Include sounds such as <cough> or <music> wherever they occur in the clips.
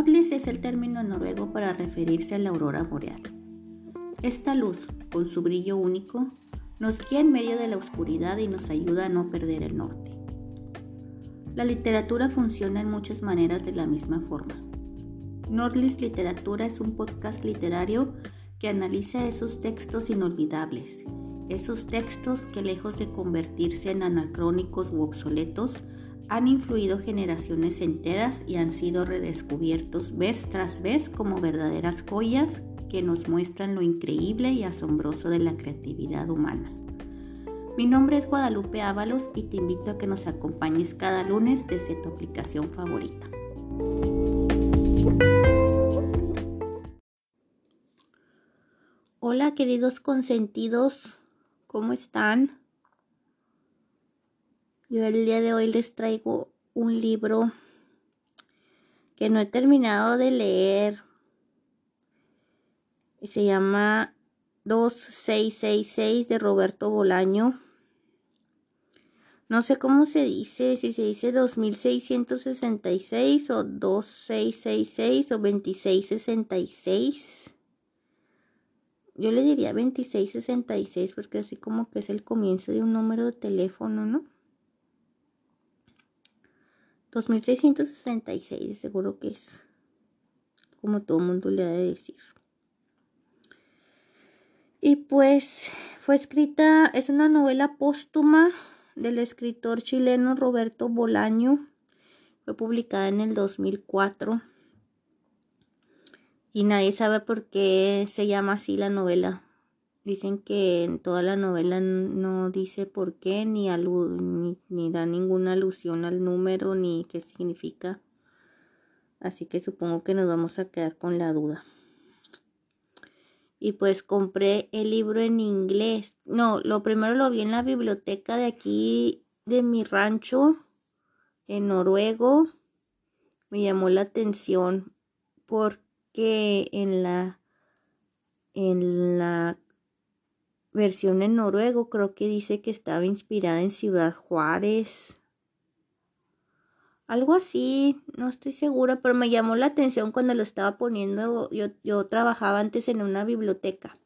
Nordlis es el término noruego para referirse a la aurora boreal. Esta luz, con su brillo único, nos guía en medio de la oscuridad y nos ayuda a no perder el norte. La literatura funciona en muchas maneras de la misma forma. Nordlis Literatura es un podcast literario que analiza esos textos inolvidables, esos textos que lejos de convertirse en anacrónicos u obsoletos, han influido generaciones enteras y han sido redescubiertos vez tras vez como verdaderas joyas que nos muestran lo increíble y asombroso de la creatividad humana. Mi nombre es Guadalupe Ábalos y te invito a que nos acompañes cada lunes desde tu aplicación favorita. Hola queridos consentidos, ¿cómo están? Yo el día de hoy les traigo un libro que no he terminado de leer. Se llama 2666 de Roberto Bolaño. No sé cómo se dice, si se dice 2666 o 2666 o 2666. Yo le diría 2666 porque así como que es el comienzo de un número de teléfono, ¿no? 2666, seguro que es como todo mundo le ha de decir. Y pues fue escrita, es una novela póstuma del escritor chileno Roberto Bolaño. Fue publicada en el 2004. Y nadie sabe por qué se llama así la novela. Dicen que en toda la novela no dice por qué, ni, ni, da ninguna alusión al número, ni qué significa. Así que supongo que nos vamos a quedar con la duda. Y pues compré el libro en inglés. No, lo primero lo vi en la biblioteca de aquí, de mi rancho, en noruego. Me llamó la atención porque en la en la versión en noruego creo que dice que estaba inspirada en Ciudad Juárez. Algo así, no estoy segura, pero me llamó la atención cuando lo estaba poniendo. Yo, yo trabajaba antes en una biblioteca.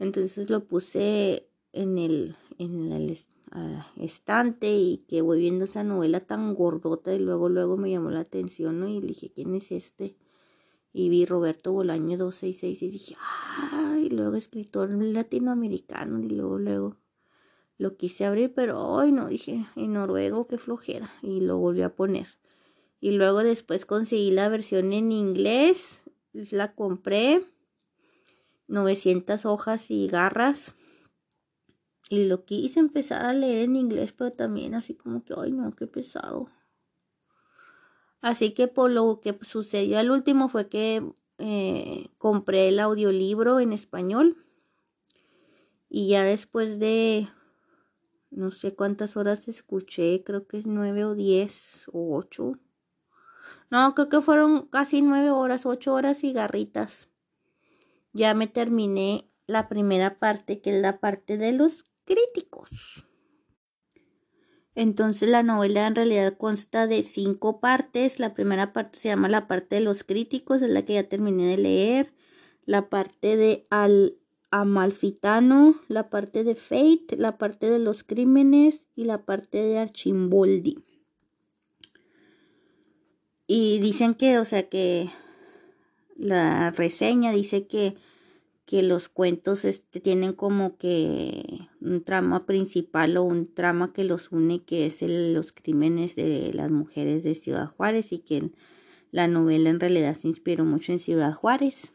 Entonces lo puse en el, en el estante y que voy viendo esa novela tan gordota y luego luego me llamó la atención ¿no? y dije, ¿quién es este? Y vi Roberto Bolaño 266 y dije, ay, luego escritor latinoamericano y luego, luego lo quise abrir, pero hoy no, dije, en noruego, qué flojera, y lo volví a poner. Y luego después conseguí la versión en inglés, la compré, 900 hojas y garras, y lo quise empezar a leer en inglés, pero también así como que, ay no, qué pesado. Así que por lo que sucedió al último fue que eh, compré el audiolibro en español y ya después de no sé cuántas horas escuché, creo que es nueve o diez o ocho. No, creo que fueron casi nueve horas, ocho horas y garritas. Ya me terminé la primera parte, que es la parte de los críticos. Entonces la novela en realidad consta de cinco partes. La primera parte se llama la parte de los críticos, es la que ya terminé de leer. La parte de Al Amalfitano, la parte de Fate, la parte de los crímenes y la parte de Archimboldi. Y dicen que, o sea, que la reseña dice que que los cuentos este, tienen como que un trama principal o un trama que los une, que es el, los crímenes de las mujeres de Ciudad Juárez y que la novela en realidad se inspiró mucho en Ciudad Juárez.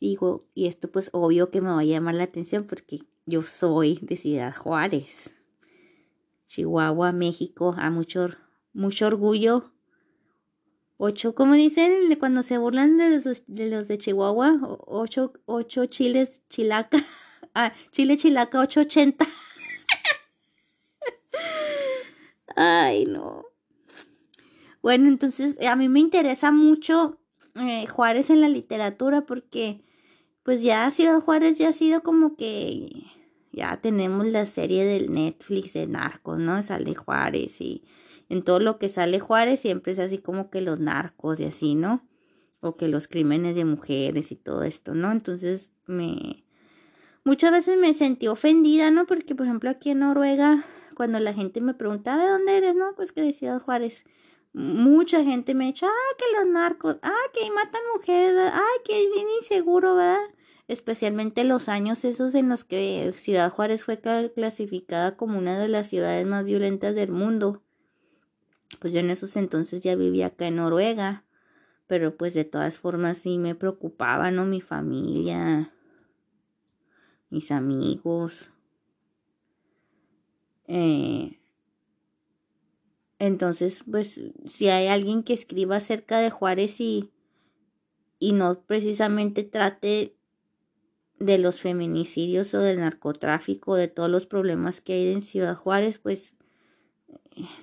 Digo, y esto pues obvio que me va a llamar la atención porque yo soy de Ciudad Juárez, Chihuahua, México, a mucho, mucho orgullo ocho, como dicen cuando se burlan de los de, Chihuahua, ocho, ocho chiles chilaca, <laughs> ah, chile chilaca 880. <laughs> Ay, no. Bueno, entonces a mí me interesa mucho eh, Juárez en la literatura porque pues ya Ciudad Juárez ya ha sido como que ya tenemos la serie del Netflix de Narcos, ¿no? Sale Juárez y en todo lo que sale Juárez siempre es así como que los narcos y así, ¿no? o que los crímenes de mujeres y todo esto, ¿no? Entonces me muchas veces me sentí ofendida, ¿no? Porque por ejemplo aquí en Noruega cuando la gente me preguntaba de dónde eres, ¿no? Pues que de Ciudad Juárez. Mucha gente me ha dicho, ah, que los narcos, ah, que matan mujeres, ah, que es bien inseguro, ¿verdad? Especialmente los años esos en los que Ciudad Juárez fue clasificada como una de las ciudades más violentas del mundo. Pues yo en esos entonces ya vivía acá en Noruega, pero pues de todas formas sí me preocupaba, ¿no? Mi familia, mis amigos. Eh, entonces, pues, si hay alguien que escriba acerca de Juárez y, y no precisamente trate de los feminicidios o del narcotráfico, de todos los problemas que hay en Ciudad Juárez, pues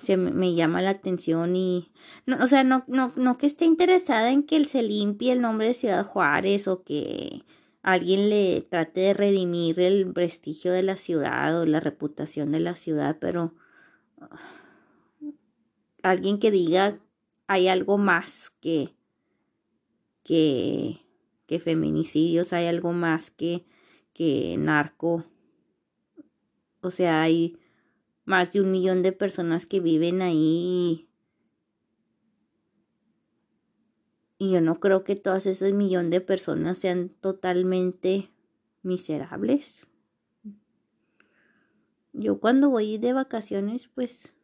se me, llama la atención y no, o sea, no, no, no que esté interesada en que se limpie el nombre de Ciudad Juárez o que alguien le trate de redimir el prestigio de la ciudad o la reputación de la ciudad, pero alguien que diga hay algo más que que que feminicidios, hay algo más que que narco. O sea, hay más de un millón de personas que viven ahí. Y yo no creo que todas esas millón de personas sean totalmente miserables. Yo cuando voy de vacaciones, pues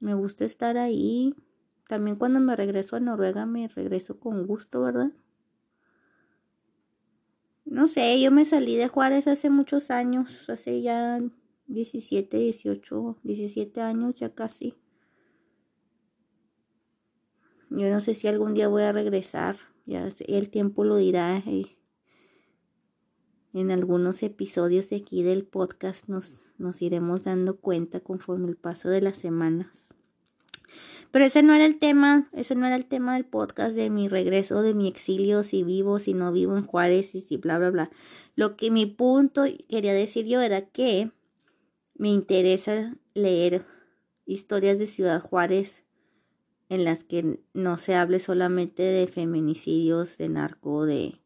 me gusta estar ahí. También cuando me regreso a Noruega me regreso con gusto, ¿verdad? No sé, yo me salí de Juárez hace muchos años, hace ya 17, 18, 17 años ya casi. Yo no sé si algún día voy a regresar, ya el tiempo lo dirá. Y en algunos episodios de aquí del podcast nos, nos iremos dando cuenta conforme el paso de las semanas. Pero ese no era el tema, ese no era el tema del podcast de mi regreso, de mi exilio, si vivo, si no vivo en Juárez y si bla, bla, bla. Lo que mi punto quería decir yo era que me interesa leer historias de Ciudad Juárez en las que no se hable solamente de feminicidios, de narco, de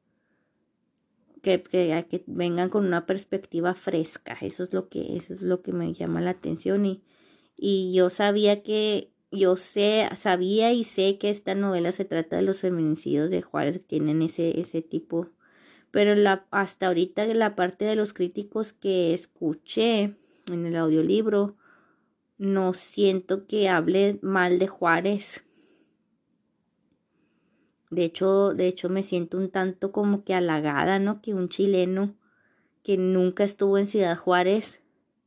que, vengan con una perspectiva fresca. Eso es lo que, eso es lo que me llama la atención. Y, y yo sabía que, yo sé, sabía y sé que esta novela se trata de los feminicidios de Juárez que tienen ese, ese tipo. Pero la, hasta ahorita la parte de los críticos que escuché en el audiolibro, no siento que hable mal de Juárez. De hecho, de hecho me siento un tanto como que halagada, ¿no? Que un chileno que nunca estuvo en Ciudad Juárez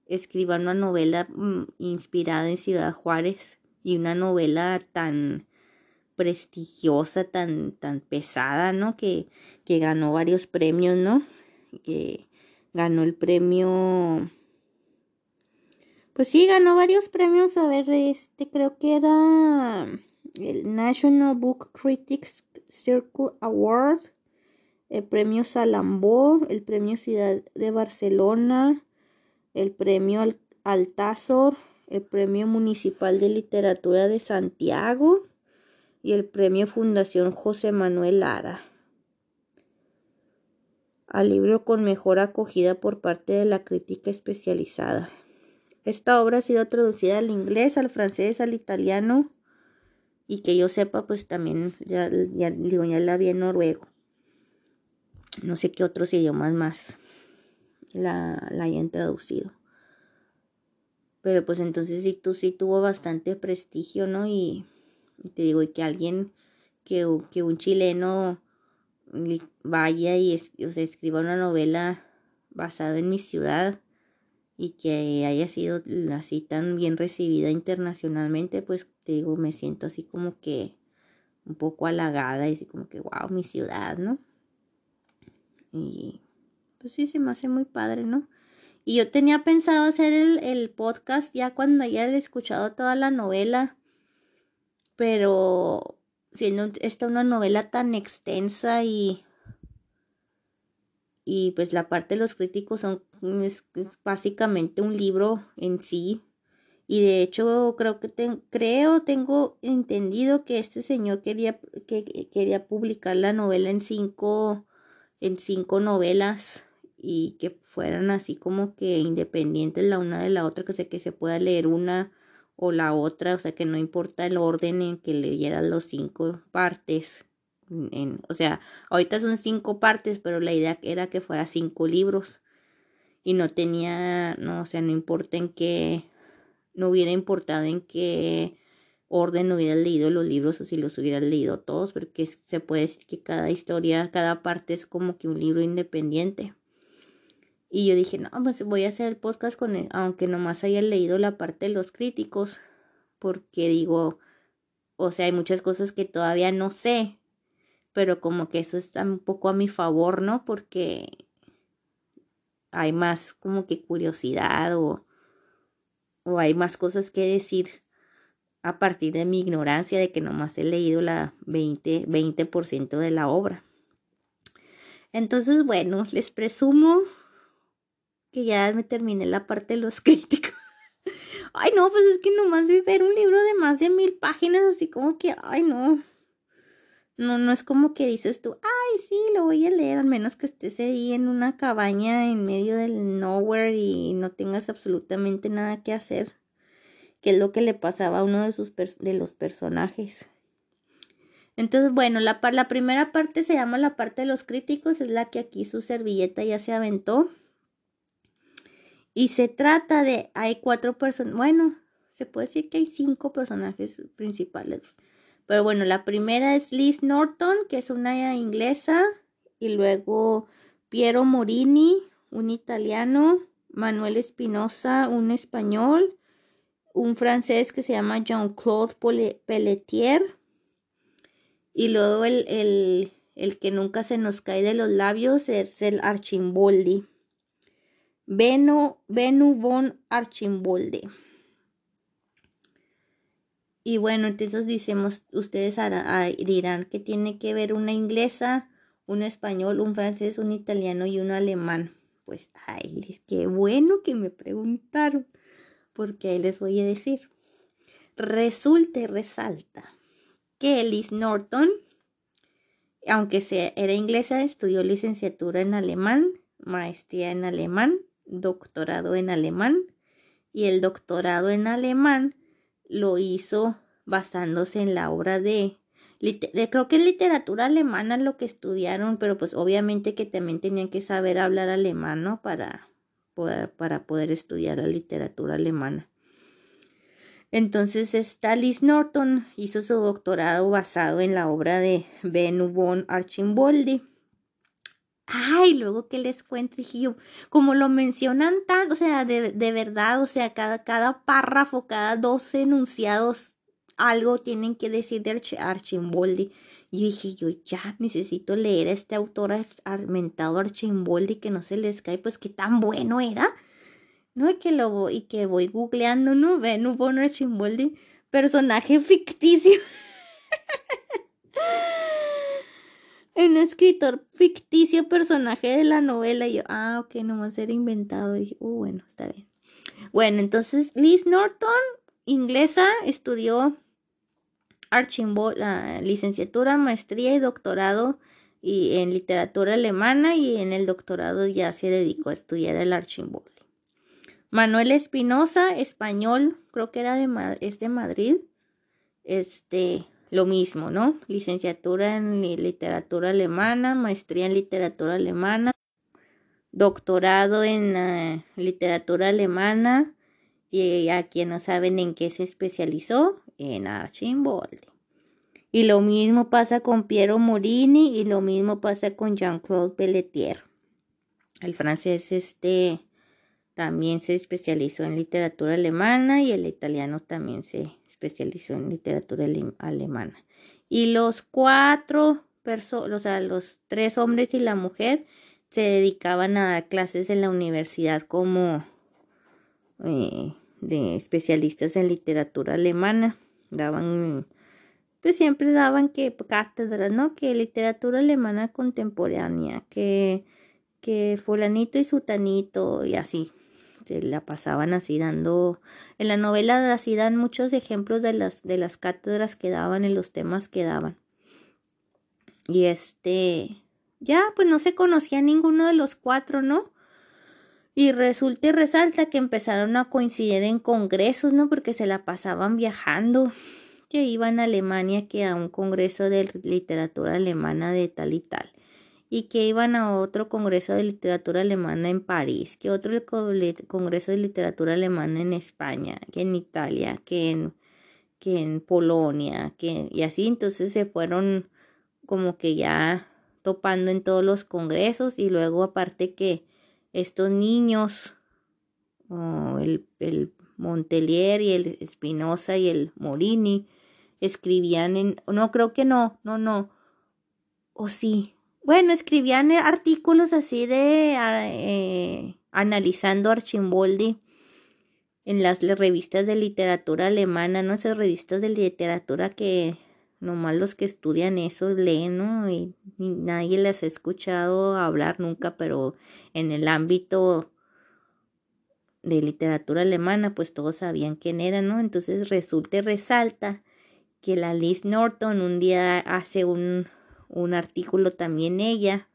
escriba una novela mm, inspirada en Ciudad Juárez y una novela tan prestigiosa, tan, tan pesada, ¿no? Que, que ganó varios premios, ¿no? Que ganó el premio pues sí, ganó varios premios. A ver, este creo que era el National Book Critics Circle Award, el premio Salambó, el premio Ciudad de Barcelona, el premio Altazor, el premio Municipal de Literatura de Santiago y el premio Fundación José Manuel Lara. Al libro con mejor acogida por parte de la crítica especializada. Esta obra ha sido traducida al inglés, al francés, al italiano y que yo sepa, pues también ya, digo, ya la vi en noruego. No sé qué otros idiomas más la, la hayan traducido. Pero pues entonces sí, tú, sí tuvo bastante prestigio, ¿no? Y, te digo, y que alguien, que, que un chileno vaya y escriba una novela basada en mi ciudad y que haya sido así tan bien recibida internacionalmente, pues te digo, me siento así como que un poco halagada y así como que, wow, mi ciudad, ¿no? Y pues sí, se me hace muy padre, ¿no? Y yo tenía pensado hacer el, el podcast ya cuando haya escuchado toda la novela, pero siendo esta una novela tan extensa y y pues la parte de los críticos son es, básicamente un libro en sí Y de hecho creo que creo, tengo entendido que este señor quería, que, quería publicar la novela en cinco, en cinco novelas y que fueran así como que independientes la una de la otra, que, se, que se pueda leer una o la otra, o sea que no importa el orden en que leyeran los cinco partes. O sea, ahorita son cinco partes, pero la idea era que fuera cinco libros. Y no tenía, no, o sea, no importa en qué, no hubiera importado en qué orden hubiera leído los libros o si los hubiera leído todos, porque se puede decir que cada historia, cada parte es como que un libro independiente. Y yo dije, no, pues voy a hacer el podcast con él, aunque nomás haya leído la parte de los críticos, porque digo, o sea, hay muchas cosas que todavía no sé, pero como que eso está un poco a mi favor, ¿no? Porque hay más como que curiosidad o, o hay más cosas que decir a partir de mi ignorancia de que nomás he leído la 20, 20% de la obra. Entonces, bueno, les presumo que ya me terminé la parte de los <laughs> críticos. ay, no, pues es que nomás ver un libro de más de mil páginas, así como que, ay, no. No, no es como que dices tú, ay, sí, lo voy a leer, al menos que estés ahí en una cabaña en medio del nowhere y no tengas absolutamente nada que hacer. Que es lo que le pasaba a uno de, sus de los personajes. Entonces, bueno, la, la primera parte se llama la parte de los críticos, es la que aquí su servilleta ya se aventó. Y se trata de, hay cuatro personas, bueno, se puede decir que hay cinco personajes principales. Pero bueno, la primera es Liz Norton, que es una inglesa, y luego Piero Morini, un italiano, Manuel Espinosa, un español, un francés que se llama Jean-Claude Pelletier, y luego el, el, el, que nunca se nos cae de los labios es el Archimboldi. Benu, von Archimbolde. Y bueno, entonces decimos, ustedes dirán que tiene que ver una inglesa, un español, un francés, un italiano y un alemán. Pues, ay, qué bueno que me preguntaron, porque ahí les voy a decir. Resulta y resalta que Liz Norton, aunque sea, era inglesa, estudió licenciatura en alemán, maestría en alemán, doctorado en alemán y el doctorado en alemán lo hizo basándose en la obra de, creo que es literatura alemana lo que estudiaron, pero pues obviamente que también tenían que saber hablar alemán, ¿no? Para poder, para poder estudiar la literatura alemana. Entonces, Liz Norton hizo su doctorado basado en la obra de Benno von Archimboldi. Ay, luego que les cuento, dije yo, como lo mencionan tanto, o sea, de, de verdad, o sea, cada, cada párrafo, cada dos enunciados, algo tienen que decir de Archimboldi. Y dije yo, ya necesito leer a este autor armentado Archimboldi que no se les cae, pues qué tan bueno era. ¿No? Y que lo voy, y que voy googleando, ¿no? Ven, un Archimboldi, personaje ficticio. <laughs> un escritor ficticio personaje de la novela. Y yo, ah, ok, no va a ser inventado. Y dije, uh, bueno, está bien. Bueno, entonces Liz Norton, inglesa, estudió Archimboldi, la licenciatura, maestría y doctorado y en literatura alemana y en el doctorado ya se dedicó a estudiar el Archimboldi. Manuel Espinosa, español, creo que era de, es de Madrid. Este, lo mismo, ¿no? Licenciatura en literatura alemana, maestría en literatura alemana, doctorado en eh, literatura alemana y a quien no saben en qué se especializó, en Archimboldi. Y lo mismo pasa con Piero Morini y lo mismo pasa con Jean-Claude Pelletier. El francés este también se especializó en literatura alemana y el italiano también se especializó en literatura alemana. Y los cuatro personas, o sea, los tres hombres y la mujer se dedicaban a dar clases en la universidad como eh, de especialistas en literatura alemana. Daban, pues siempre daban que cátedras, ¿no? Que literatura alemana contemporánea, que, que fulanito y sutanito y así. Se la pasaban así dando, en la novela así dan muchos ejemplos de las, de las cátedras que daban en los temas que daban. Y este, ya, pues no se conocía ninguno de los cuatro, ¿no? Y resulta y resalta que empezaron a coincidir en congresos, ¿no? Porque se la pasaban viajando, que iban a Alemania, que a un congreso de literatura alemana de tal y tal y que iban a otro congreso de literatura alemana en París, que otro congreso de literatura alemana en España, que en Italia, que en, que en Polonia, que y así. Entonces se fueron como que ya topando en todos los congresos y luego aparte que estos niños, el, el Montelier y el Espinosa y el Morini escribían en, no creo que no, no, no, o sí, bueno, escribían artículos así de ah, eh, analizando Archimboldi en las revistas de literatura alemana, ¿no? Esas revistas de literatura que nomás los que estudian eso leen, ¿no? Y, nadie les ha escuchado hablar nunca, pero en el ámbito de literatura alemana, pues todos sabían quién era, ¿no? Entonces resulta y resalta que la Liz Norton un día hace un, un artículo también ella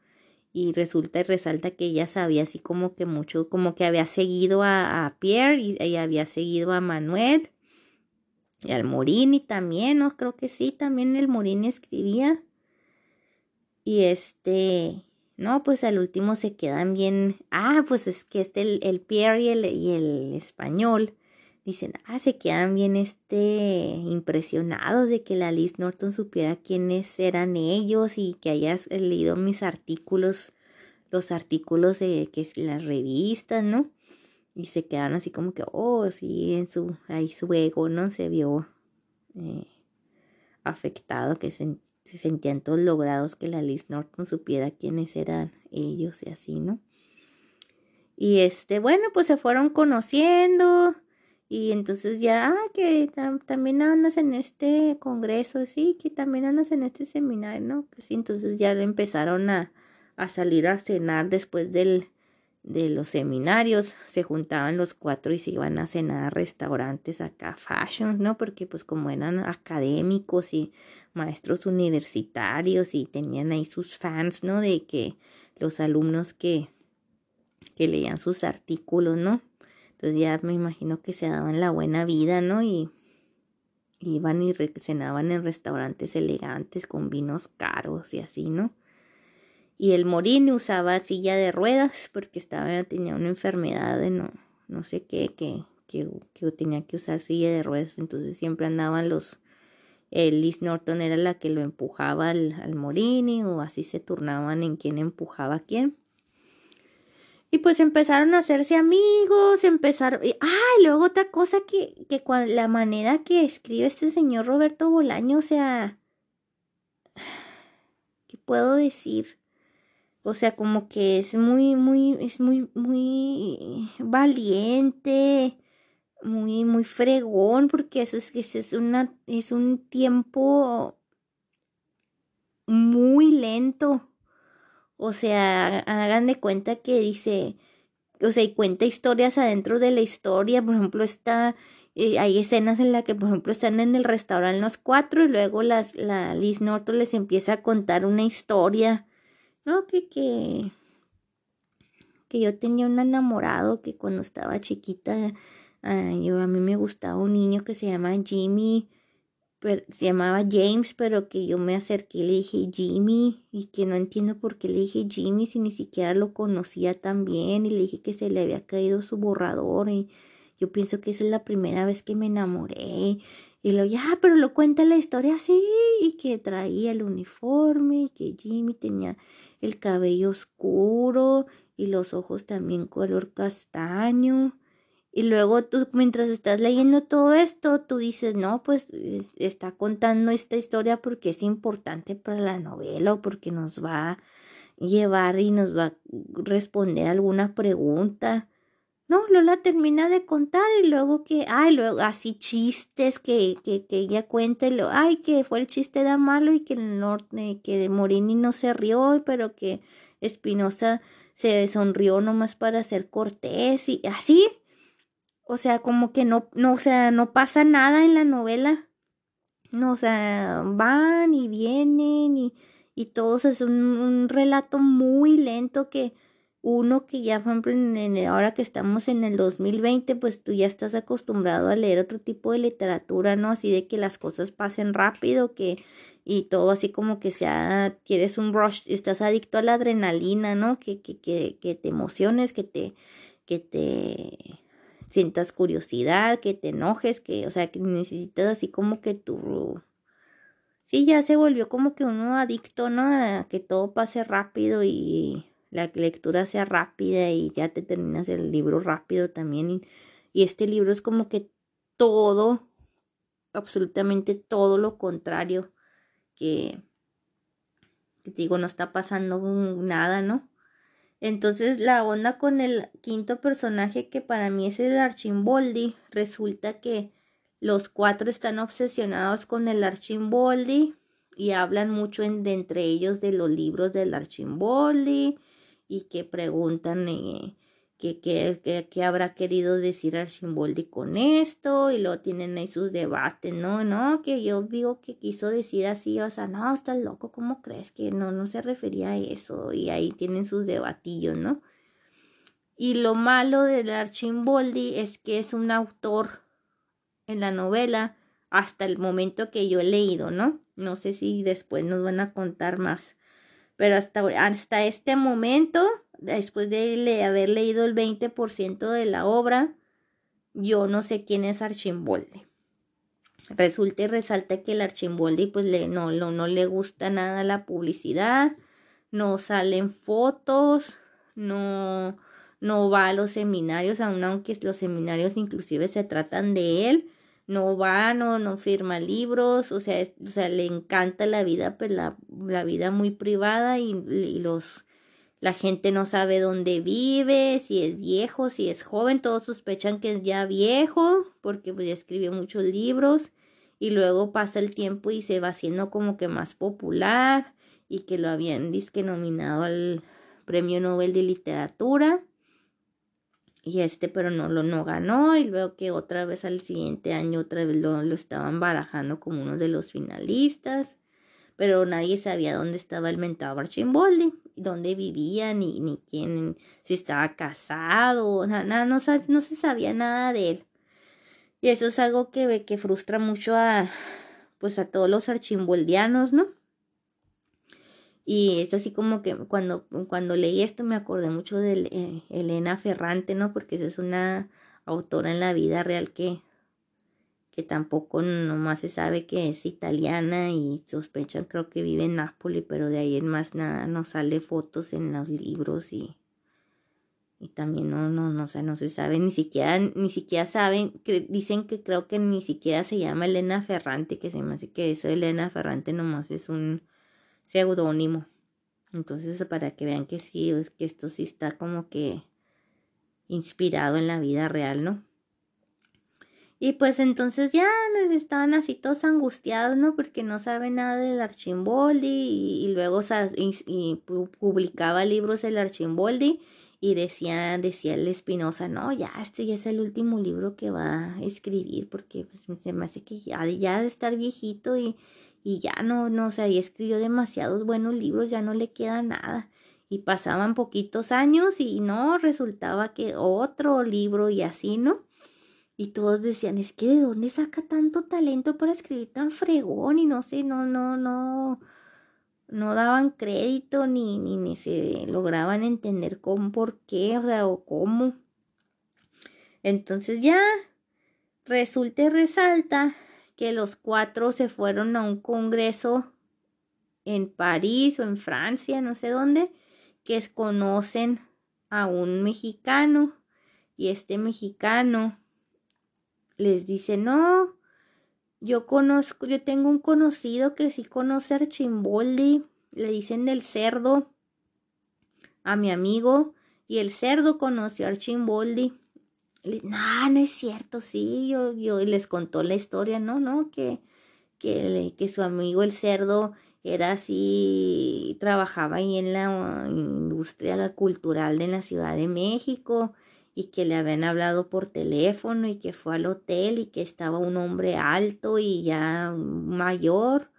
y resulta y resalta que ella sabía así como que mucho, como que había seguido a, Pierre y, ella había seguido a Manuel y al Morini también, ¿no? Creo que sí, también el Morini escribía. Y este, no, pues al último se quedan bien. Ah, pues es que este, el, el Pierre y el, y el español dicen, ah, se quedan bien este impresionados de que la Liz Norton supiera quiénes eran ellos y que hayas leído mis artículos, los artículos de que las revistas, ¿no? Y se quedan así como que, oh, sí, en su, ahí su ego, ¿no? Se vio eh, afectado, que se, se sentían todos logrados que la Liz Norton supiera quiénes eran ellos y así, ¿no? Y este, bueno, pues se fueron conociendo y entonces ya, ah, que también andas en este congreso, sí, que también andas en este seminario, ¿no? Que sí, entonces ya empezaron a, a salir a cenar después del, de los seminarios, se juntaban los cuatro y se iban a cenar a restaurantes acá, fashion, ¿no? Porque pues como eran académicos y maestros universitarios y tenían ahí sus fans, ¿no? De que los alumnos que, que leían sus artículos, ¿no? Entonces ya me imagino que se daban la buena vida, ¿no? Y iban y cenaban en restaurantes elegantes con vinos caros y así, ¿no? Y el Morini usaba silla de ruedas porque estaba, tenía una enfermedad de no, no sé qué, que, que, que tenía que usar silla de ruedas. Entonces siempre andaban los, el Liz Norton era la que lo empujaba al, al Morini o así se turnaban en quién empujaba a quién. Y pues empezaron a hacerse amigos, empezaron... Ah, y luego otra cosa que, que la manera que escribe este señor Roberto Bolaño, o sea... ¿Qué puedo decir? O sea, como que es muy, muy, es muy, muy valiente, muy, muy fregón, porque eso es, es, una, es un tiempo muy lento o sea, hagan de cuenta que dice, o sea, y cuenta historias adentro de la historia. Por ejemplo, está, eh, hay escenas en las que, por ejemplo, están en el restaurante los cuatro y luego las, la Liz Norton les empieza a contar una historia. No, que, que, que yo tenía un enamorado que cuando estaba chiquita, ah, yo, a mí me gustaba un niño que se llama Jimmy se llamaba James, pero que yo me acerqué y le dije Jimmy y que no entiendo por qué le dije Jimmy si ni siquiera lo conocía tan bien y le dije que se le había caído su borrador y yo pienso que esa es la primera vez que me enamoré y lo ya, pero lo cuenta la historia así y que traía el uniforme y que Jimmy tenía el cabello oscuro y los ojos también color castaño y luego tú, mientras estás leyendo todo esto, tú dices, no, pues está contando esta historia porque es importante para la novela o porque nos va a llevar y nos va a responder alguna pregunta. No, Lola termina de contar y luego que, ay, luego así chistes que, que, que ella cuenta lo, ay, que fue el chiste de malo y que el norte, que Morini no se rió, pero que Espinosa se sonrió nomás para ser cortés y así. O sea, como que no, no, o sea, no pasa nada en la novela. No, o sea, van y vienen y, y todos es un, relato muy lento que uno que ya, por ejemplo, en, ahora que estamos en el 2020, pues tú ya estás acostumbrado a leer otro tipo de literatura, ¿no? Así de que las cosas pasen rápido, que y todo así como que sea, quieres un rush, estás adicto a la adrenalina, ¿no? Que, que, que, que te emociones, que te, que te sientas curiosidad, que te enojes, que, o sea, que necesitas así como que tu... Sí, ya se volvió como que uno adicto, ¿no? A que todo pase rápido y la lectura sea rápida y ya te terminas el libro rápido también. Y, y este libro es como que todo, absolutamente todo lo contrario que, te digo, no está pasando nada, ¿no? Entonces la onda con el quinto personaje que para mí es el Archimboldi, resulta que los cuatro están obsesionados con el Archimboldi y hablan mucho de entre ellos de los libros del Archimboldi y que preguntan eh, qué habrá querido decir Archimboldi con esto y luego tienen ahí sus debates, no, no, que yo digo que quiso decir así, o sea, no, estás loco, ¿cómo crees que no, no se refería a eso? Y ahí tienen sus debatillos, ¿no? Y lo malo del Archimboldi es que es un autor en la novela hasta el momento que yo he leído, ¿no? No sé si después nos van a contar más. Pero hasta, hasta este momento después de haber leído el 20% de la obra, yo no sé quién es Archimboldi. Resulta y resalta que el Archimboldi pues le, no, no, le gusta nada la publicidad, no salen fotos, no, no va a los seminarios, aun aunque los seminarios inclusive se tratan de él, no va, no, no firma libros, o sea, o sea, le encanta la vida, pues la, la vida muy privada y los la gente no sabe dónde vive, si es viejo, si es joven, todos sospechan que es ya viejo porque pues ya escribió muchos libros y luego pasa el tiempo y se va haciendo como que más popular y que lo habían disque nominado al Premio Nobel de Literatura y este pero no lo no ganó y luego que otra vez al siguiente año otra vez lo, lo estaban barajando como uno de los finalistas pero nadie sabía dónde estaba el mentado Archimboldi, dónde vivía, ni, ni quién, si estaba casado, nada, no, no, se sabía nada de él. Y eso es algo que, que frustra mucho a, pues a todos los archimboldianos, ¿no? Y es así como que cuando, cuando leí esto me acordé mucho de eh, Elena Ferrante, ¿no? Porque esa es una autora en la vida real que que tampoco nomás se sabe que es italiana y sospechan creo que vive en Nápoles, pero de ahí en más nada no sale fotos en los libros y, y también no, no, no, o no se sabe, ni siquiera, ni siquiera saben, dicen que creo que ni siquiera se llama Elena Ferrante, que se me hace que eso Elena Ferrante nomás es un seudónimo. Entonces, para que vean que sí, que esto sí está como que inspirado en la vida real, ¿no? Y pues entonces ya estaban así todos angustiados, ¿no? Porque no saben nada del Archimboldi y, luego y, publicaba libros del Archimboldi y decía, decía el Espinosa, no, ya este ya es el último libro que va a escribir porque pues, se me hace que ya, ya de estar viejito y, y ya no, no, o sea, ya escribió demasiados buenos libros, ya no le queda nada. Y pasaban poquitos años y no, resultaba que otro libro y así, ¿no? Y todos decían, es que de dónde saca tanto talento para escribir tan fregón y no sé, no, no, no, no daban crédito ni, ni, ni se lograban entender cómo, por qué, o sea, o cómo. Entonces ya resulta y resalta que los cuatro se fueron a un congreso en París o en Francia, no sé dónde, que conocen a un mexicano y este mexicano les dice, no, yo conozco, yo tengo un conocido que sí conoce a Archimboldi, le dicen del cerdo a mi amigo, y el cerdo conoció a Archimboldi. No, no es cierto, sí, yo, yo les contó la historia, no, no, que, que, que su amigo el cerdo era así, trabajaba ahí en la industria cultural de la Ciudad de México y que le habían hablado por teléfono y que fue al hotel y que estaba un hombre alto y ya mayor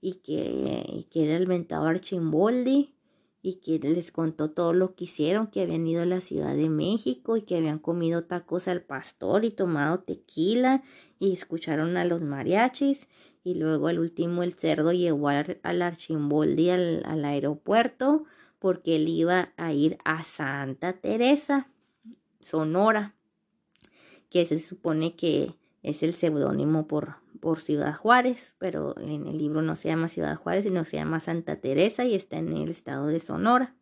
y que, que era el mentado Archimboldi y que les contó todo lo que hicieron, que habían ido a la Ciudad de México y que habían comido tacos al pastor y tomado tequila y escucharon a los mariachis y luego el último el cerdo llevó al, Archimboldi al, al aeropuerto porque él iba a ir a Santa Teresa, Sonora, que se supone que es el seudónimo por, por Ciudad Juárez, pero en el libro no se llama Ciudad Juárez, sino se llama Santa Teresa y está en el estado de Sonora.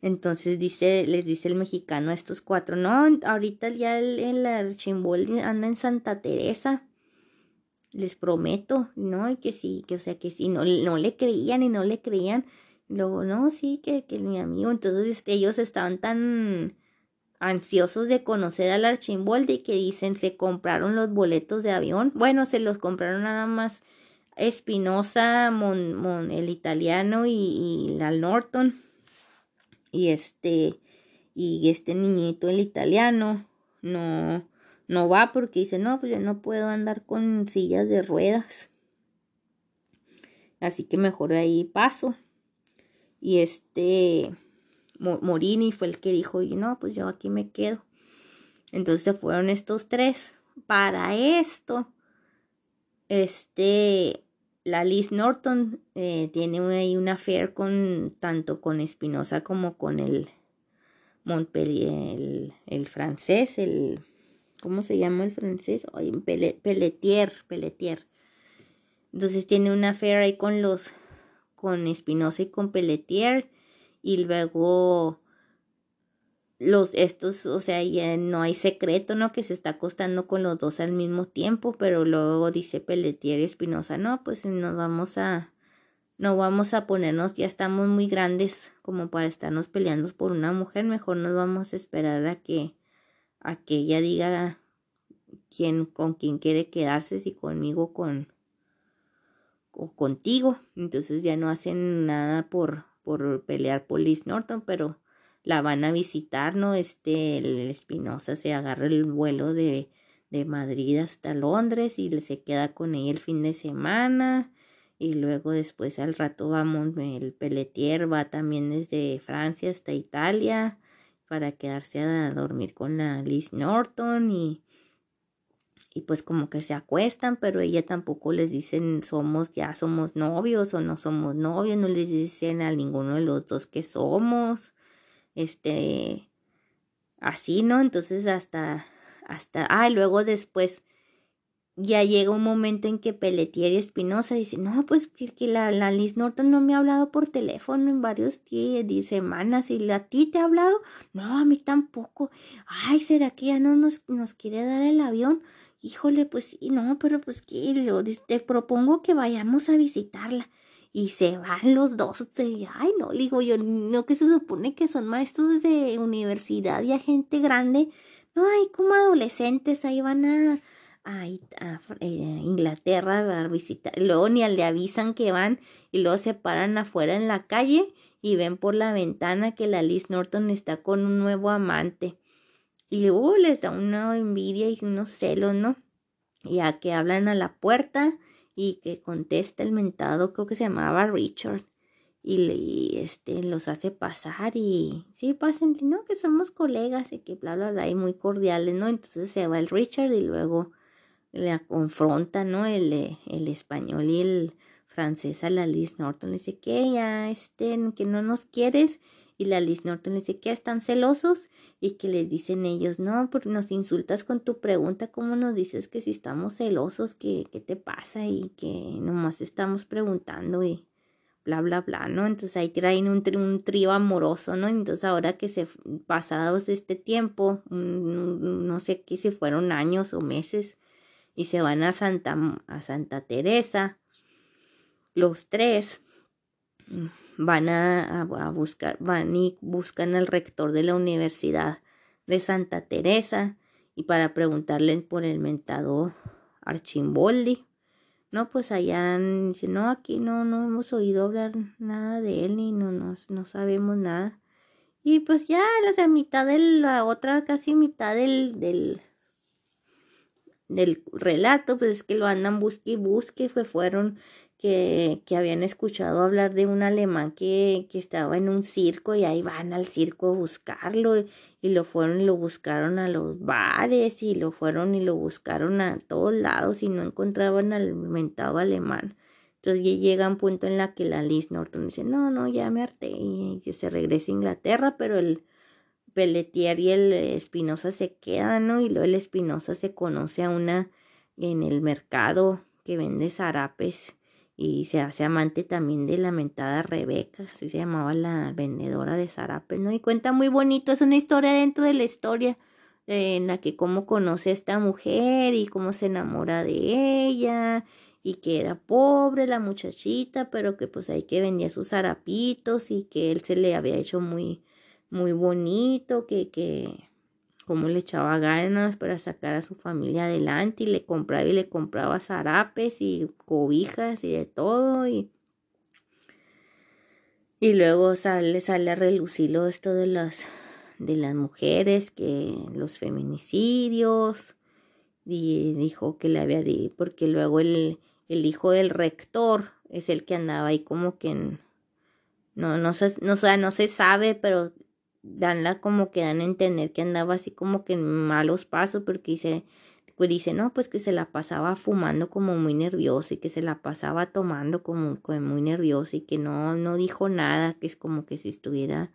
Entonces dice, les dice el mexicano a estos cuatro, no, ahorita ya el, el Archimboldi anda en Santa Teresa les prometo, ¿no? Y que sí, que o sea, que sí, no, no le creían y no le creían. Luego, no, sí, que, que mi amigo, entonces este, ellos estaban tan ansiosos de conocer al Archimboldi que dicen se compraron los boletos de avión. Bueno, se los compraron nada más Espinosa, Mon, el italiano y, y la Norton. Y este, y este niñito, el italiano, no, no va porque dice, no, pues yo no puedo andar con sillas de ruedas. Así que mejor ahí paso. Y este Morini fue el que dijo, y no, pues yo aquí me quedo. Entonces fueron estos tres. Para esto, este, la Liz Norton eh, tiene una, una affair con tanto con Espinosa como con el Montpellier, el, francés, el ¿cómo se llama el francés? Ay, Pelletier, Pelletier. Entonces tiene una affair ahí con los, con Espinosa y con Pelletier. Y luego los estos, o sea, ya no hay secreto, ¿no? Que se está acostando con los dos al mismo tiempo, pero luego dice Pelletier y Espinosa, no, pues nos vamos a, no vamos a ponernos, ya estamos muy grandes como para estarnos peleando por una mujer, mejor nos vamos a esperar a que a que ella diga quién, con quién quiere quedarse, si conmigo con, o contigo. Entonces ya no hacen nada por, por pelear por Liz Norton, pero la van a visitar, ¿no? Este, el Espinosa se agarra el vuelo de, de Madrid hasta Londres y se queda con ella el fin de semana. Y luego después al rato vamos, el Pelletier va también desde Francia hasta Italia para quedarse a dormir con la Liz Norton y, y pues como que se acuestan, pero ella tampoco les dicen somos, ya somos novios o no somos novios, no les dicen a ninguno de los dos que somos, este, así, ¿no? Entonces hasta, hasta, ah, luego después ya llega un momento en que Pelletier y Espinosa dicen, no, pues que, la, la, Liz Norton no me ha hablado por teléfono en varios días, semanas, y a ti te ha hablado, no, a mí tampoco, ay, ¿será que ya no nos, nos quiere dar el avión? Híjole, pues no, pero pues que te propongo que vayamos a visitarla. Y se van los dos, ay, no, digo yo, no que se supone que son maestros de universidad y a gente grande, no, hay como adolescentes, ahí van a a, eh, Inglaterra a visitar. Luego ni le avisan que van y luego se paran afuera en la calle y ven por la ventana que la Liz Norton está con un nuevo amante. Y uh, les da una envidia y unos celos, ¿no? Ya que hablan a la puerta y que contesta el mentado, creo que se llamaba Richard. Y, le, este, los hace pasar y sí, pasen, no, que somos colegas y que bla, bla, bla, y muy cordiales, ¿no? Entonces se va el Richard y luego la confronta, ¿no? El, el español y el francés a la Liz Norton. Le dice que ya estén, que no nos quieres. Y la Liz Norton dice que están celosos y que les dicen ellos, no, porque nos insultas con tu pregunta, ¿cómo nos dices que si estamos celosos, que qué te pasa? Y que nomás estamos preguntando y bla, bla, bla, ¿no? Entonces ahí traen un, un trío amoroso, ¿no? Entonces ahora que se pasados este tiempo, no sé qué si fueron años o meses, y se van a Santa, a Santa Teresa. Los tres van a, buscar, van y buscan al rector de la Universidad de Santa Teresa y para preguntarle por el mentado Archimboldi. no, pues allá dice, no, aquí no, no hemos oído hablar nada de él ni no, no, no sabemos nada. Y pues ya, o sea, mitad de la otra, casi mitad del, del, del relato, pues es que lo andan busque y busque, fue, fueron que, que, habían escuchado hablar de un alemán que, que, estaba en un circo y ahí van al circo a buscarlo y, lo fueron y lo buscaron a los bares y lo fueron y lo buscaron a todos lados y no encontraban al mentado alemán. Entonces llega un punto en la que la Liz Norton dice, no, no, ya me harté y, se regresa a Inglaterra, pero el Pelletier y el Espinosa se quedan, ¿no? Y luego el Espinosa se conoce a una en el mercado que vende zarapes y se hace amante también de la mentada Rebeca, así se llamaba la vendedora de zarapes, ¿no? Y cuenta muy bonito, es una historia dentro de la historia en la que cómo conoce a esta mujer y cómo se enamora de ella y que era pobre la muchachita, pero que pues ahí que vendía sus zarapitos y que él se le había hecho muy muy bonito, que que cómo le echaba ganas para sacar a su familia adelante y le compraba y le compraba zarapes y cobijas y de todo y y luego sale sale a relucir esto de las de las mujeres que los feminicidios y dijo que le había porque luego el, el hijo del rector es el que andaba ahí como que en, no no no, no se sabe pero danla como que dan a entender que andaba así como que en malos pasos porque dice, pues dice, no, pues que se la pasaba fumando como muy nervioso y que se la pasaba tomando como, como muy nervioso y que no, no dijo nada, que es como que si estuviera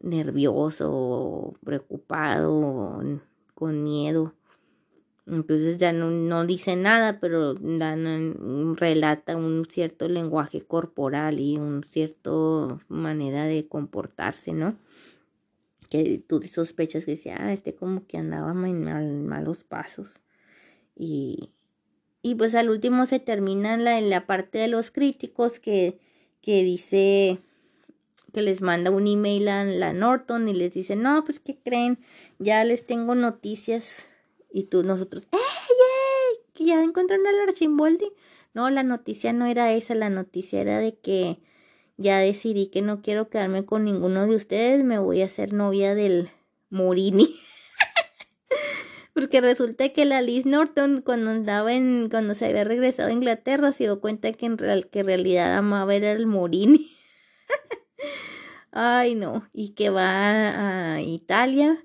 nervioso preocupado con miedo. Entonces ya no, no dice nada, pero dan, relata un cierto lenguaje corporal y un cierto manera de comportarse, ¿no? Que tú sospechas que decía, ah, este como que andaba en malos pasos. Y, y pues al último se termina la, en la parte de los críticos que, que dice que les manda un email a la Norton y les dice, no, pues ¿qué creen? Ya les tengo noticias. Y tú, nosotros, ¡eh, yeah! Que ya encontraron al Archimboldi. No, la noticia no era esa, la noticia era de que ya decidí que no quiero quedarme con ninguno de ustedes, me voy a hacer novia del Morini. <laughs> Porque resulta que la Liz Norton cuando andaba en, cuando se había regresado a Inglaterra se dio cuenta que en, real, que realidad amaba era el Morini. <laughs> Ay no, y que va a Italia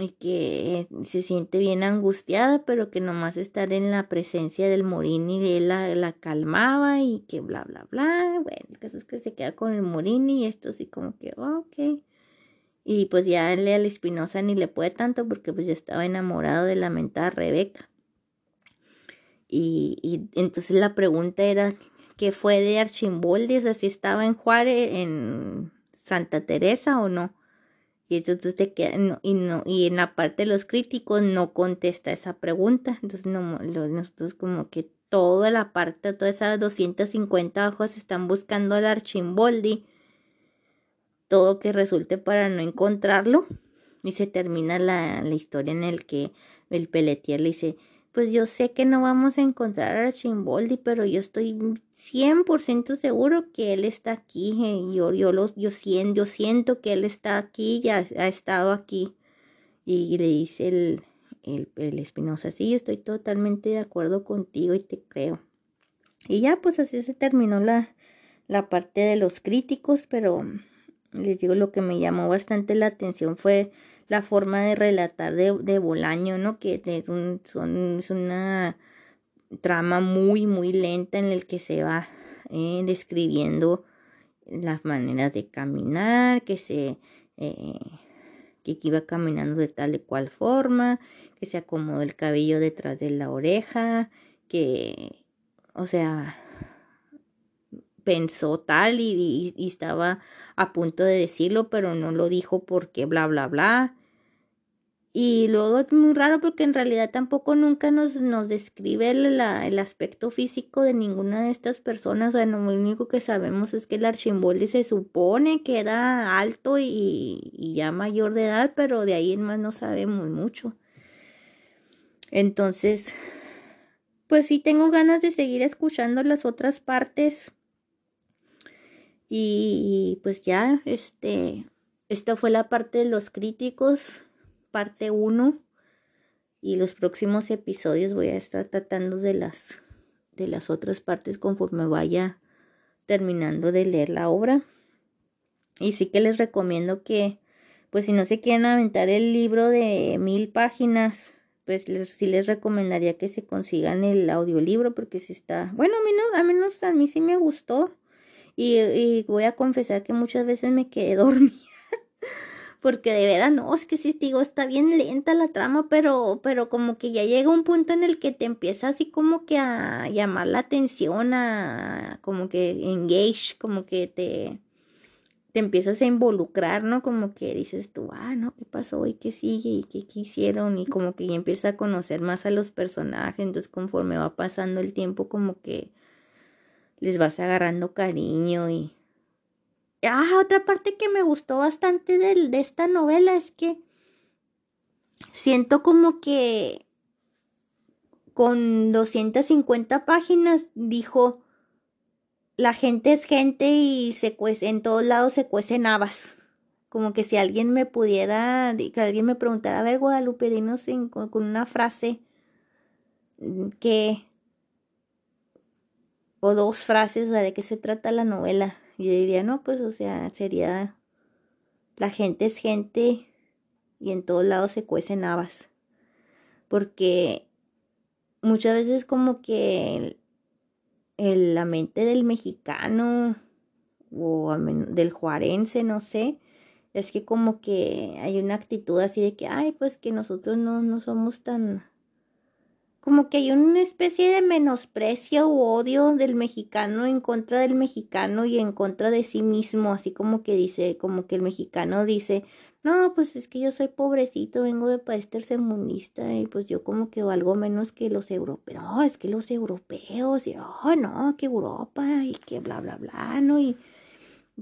y que se siente bien angustiada, pero que nomás estar en la presencia del Morini él la, la calmaba y que bla, bla, bla. Bueno, el caso es que se queda con el Morini y esto así como que, ok. Y pues ya él al Espinosa ni le puede tanto porque pues ya estaba enamorado de la mentada Rebeca. Y, y entonces la pregunta era, ¿qué fue de Archimboldi? O sea, si estaba en Juárez, en Santa Teresa o no. Y entonces te queda, y, no, y en la parte de los críticos no contesta esa pregunta. Entonces no, nosotros como que toda la parte, todas esas 250 hojas están buscando al Archimboldi. Todo que resulte para no encontrarlo. Y se termina la, la historia en el que el Pelletier le dice, pues yo sé que no vamos a encontrar a Chimboldi, pero yo estoy 100% seguro que él está aquí. Eh, yo, yo, los, yo, siento, yo siento que él está aquí, ya ha estado aquí. Y le dice el, el, Espinosa, sí, yo estoy totalmente de acuerdo contigo y te creo. Y ya, pues así se terminó la, la parte de los críticos, pero les digo, lo que me llamó bastante la atención fue la forma de relatar de, de Bolaño, ¿no? Que son, es una trama muy, muy lenta en el que se va eh, describiendo las maneras de caminar, que se... Eh, que iba caminando de tal y cual forma, que se acomodó el cabello detrás de la oreja, que, o sea, pensó tal y, estaba a punto de decirlo, pero no lo dijo porque bla, bla, bla. Y luego es muy raro porque en realidad tampoco nunca nos, nos describe el, el aspecto físico de ninguna de estas personas. O sea, lo único que sabemos es que el Archimboldi se supone que era alto y, y ya mayor de edad, pero de ahí en más no sabemos mucho. Entonces, pues sí tengo ganas de seguir escuchando las otras partes. Y pues ya, este, esta fue la parte de los críticos, parte 1. Y los próximos episodios voy a estar tratando de las, de las otras partes conforme vaya terminando de leer la obra. Y sí que les recomiendo que, pues si no se quieren aventar el libro de mil páginas, pues les, sí les recomendaría que se consigan el audiolibro porque si está, bueno, a a menos a mí sí me gustó y, voy a confesar que muchas veces me quedé <laughs> dormida porque de veras no, es que sí digo, está bien lenta la trama, pero, pero como que ya llega un punto en el que te empieza así como que a llamar la atención, a como que engage, como que te, te empiezas a involucrar, ¿no? Como que dices tú, ah, no, ¿qué pasó? ¿Y qué sigue? ¿Y qué hicieron? Y como que ya empiezas a conocer más a los personajes, entonces conforme va pasando el tiempo, como que les vas agarrando cariño y... Ah, otra parte que me gustó bastante de, esta novela es que siento como que con 250 páginas dijo la gente es gente y se cuece, en todos lados se cuecen habas. Como que si alguien me pudiera, que alguien me preguntara, a ver, Guadalupe, dinos con, una frase mm, que, o dos frases, de qué se trata la novela. Yo diría, no, pues, o sea, sería, la gente es gente y en todos lados se cuecen habas. Porque muchas veces como que el, la mente del mexicano o del juarense, no sé, es que como que hay una actitud así de que, ay, pues que nosotros no, no somos tan... Como que hay una especie de menosprecio u odio del mexicano en contra del mexicano y en contra de sí mismo, así como que dice, como que el mexicano dice, no, pues es que yo soy pobrecito, vengo de país tercermundista y pues yo como que valgo menos que los europeos. No, es que los europeos, y oh, no, que Europa y que bla, bla, bla, ¿no? Y,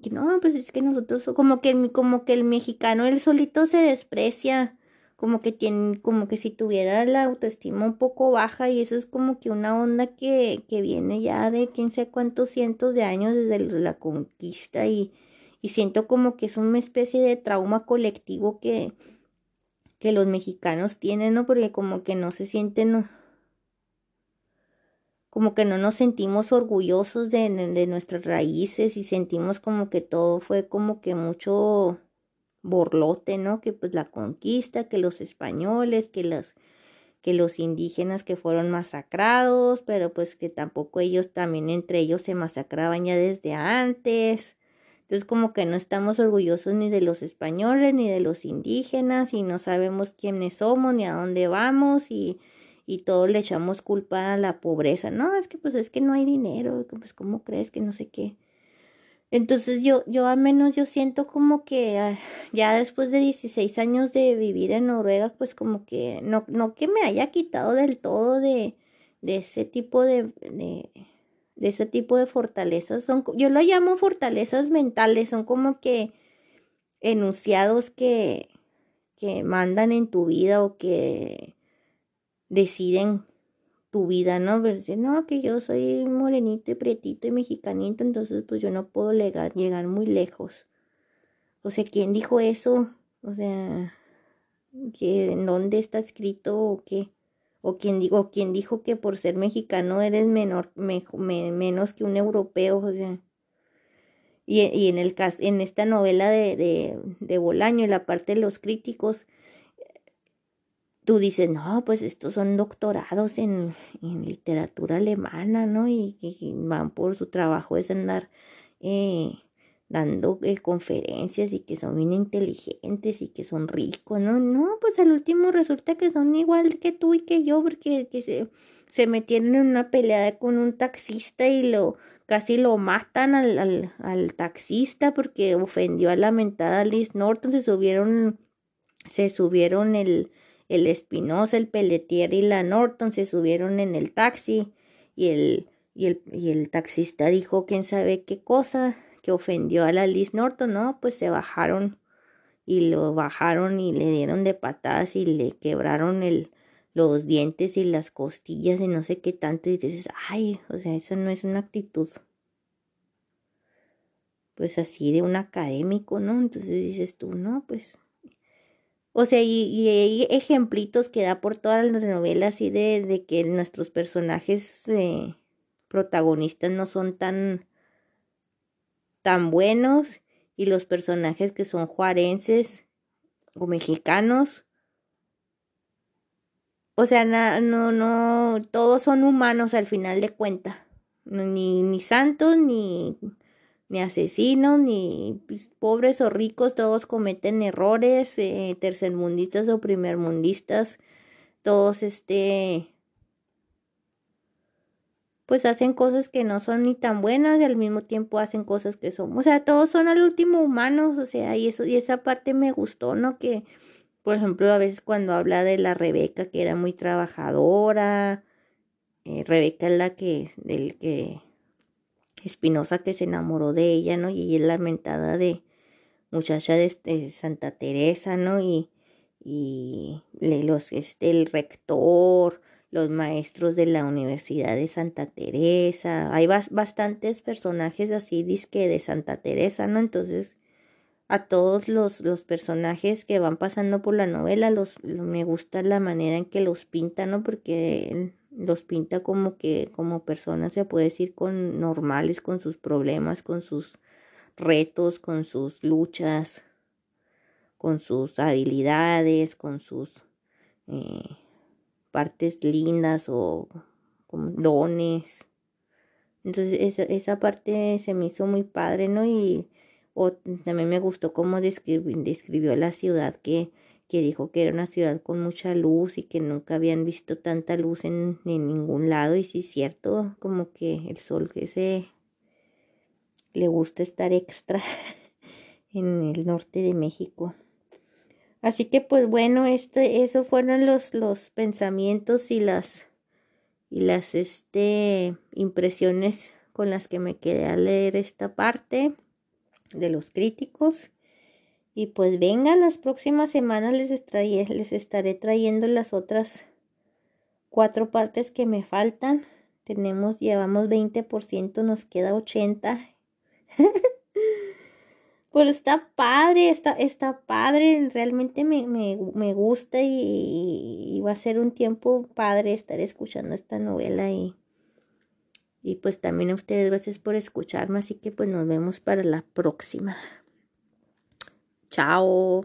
que no, pues es que nosotros, como que, como que el mexicano, él solito se desprecia, como que tiene, como que si tuviera la autoestima un poco baja y eso es como que una onda que, que viene ya de quién sé cuántos cientos de años desde la conquista y y siento como que es una especie de trauma colectivo que, que los mexicanos tienen, ¿no? Porque como que no se sienten, como que no nos sentimos orgullosos de, de nuestras raíces y sentimos como que todo fue como que mucho borlote, ¿no? Que pues la conquista, que los españoles, que las que los indígenas que fueron masacrados, pero pues que tampoco ellos también entre ellos se masacraban ya desde antes. Entonces como que no estamos orgullosos ni de los españoles ni de los indígenas y no sabemos quiénes somos ni a dónde vamos y, y todos le echamos culpa a la pobreza. No, es que pues es que no hay dinero, pues cómo crees que no sé qué. Entonces yo, yo al menos yo siento como que ah, ya después de 16 años de vivir en Noruega, pues como que no, no que me haya quitado del todo de, de ese tipo de, de de ese tipo de fortalezas. Son, yo lo llamo fortalezas mentales, son como que enunciados que, que mandan en tu vida o que deciden tu vida, ¿no? Pero no, que yo soy morenito y prietito y mexicanito, entonces pues yo no puedo llegar, muy lejos. O sea, ¿quién dijo eso? O sea, ¿que, ¿en dónde está escrito o qué? o quien, digo, quien dijo que por ser mexicano eres menor, menos que un europeo, o sea. Y, y, en, el, en esta novela de, de, de Bolaño, en la parte de los críticos, tú dices, no, pues estos son doctorados en, en literatura alemana, ¿no? Y, van por su trabajo es andar eh, dando eh, conferencias y que son bien inteligentes y que son ricos, ¿no? No, pues al último resulta que son igual que tú y que yo porque que se, se metieron en una pelea con un taxista y lo casi lo matan al, al, al taxista porque ofendió a la mentada Liz Norton, se subieron, se subieron el, el Espinosa, el Pelletier y la Norton, se subieron en el taxi y el, y el, y el taxista dijo quién sabe qué cosa que ofendió a la Liz Norton, ¿no? Pues se bajaron y lo bajaron y le dieron de patadas y le quebraron el, los dientes y las costillas y no sé qué tanto y dices, ay, o sea, esa no es una actitud pues así de un académico, ¿no? Entonces dices tú, no, pues o sea, y, hay ejemplitos que da por todas las novelas así de, que nuestros personajes eh, protagonistas no son tan, tan buenos y los personajes que son juarenses o mexicanos. O sea, no, no, todos son humanos al final de cuentas. Ni, ni santos, ni ni asesinos, ni pues, pobres o ricos, todos cometen errores, eh, tercermundistas o primermundistas, todos este pues hacen cosas que no son ni tan buenas y al mismo tiempo hacen cosas que son, o sea, todos son al último humanos, o sea, y eso y esa parte me gustó, ¿no? Que por ejemplo, a veces cuando habla de la Rebeca que era muy trabajadora, eh, Rebeca es la que del que Espinosa que se enamoró de ella, ¿no? Y ella es lamentada de muchacha de, Santa Teresa, ¿no? Y, y los, este, el rector, los maestros de la Universidad de Santa Teresa, hay bastantes personajes así, disque de Santa Teresa, ¿no? Entonces, a todos los, los personajes que van pasando por la novela, los, me gusta la manera en que los pintan, ¿no? Porque los pinta como que como personas se puede decir con normales con sus problemas con sus retos con sus luchas con sus habilidades con sus eh, partes lindas o dones. Entonces esa, esa parte se me hizo muy padre no y también me gustó cómo describió la ciudad que que dijo que era una ciudad con mucha luz y que nunca habían visto tanta luz en, ningún lado. Y sí cierto, como que el sol que se le gusta estar extra <laughs> en el norte de México. Así que pues bueno, este, eso fueron los, los pensamientos y las y las este impresiones con las que me quedé a leer esta parte de los críticos. Y pues venga, las próximas semanas les, estaré trayendo las otras cuatro partes que me faltan. Tenemos, llevamos 20%, nos queda 80. <laughs> Pero está padre, está, está padre, realmente me, me, me gusta y, y, va a ser un tiempo padre estar escuchando esta novela y, y pues también a ustedes gracias por escucharme, así que pues nos vemos para la próxima. Ciao!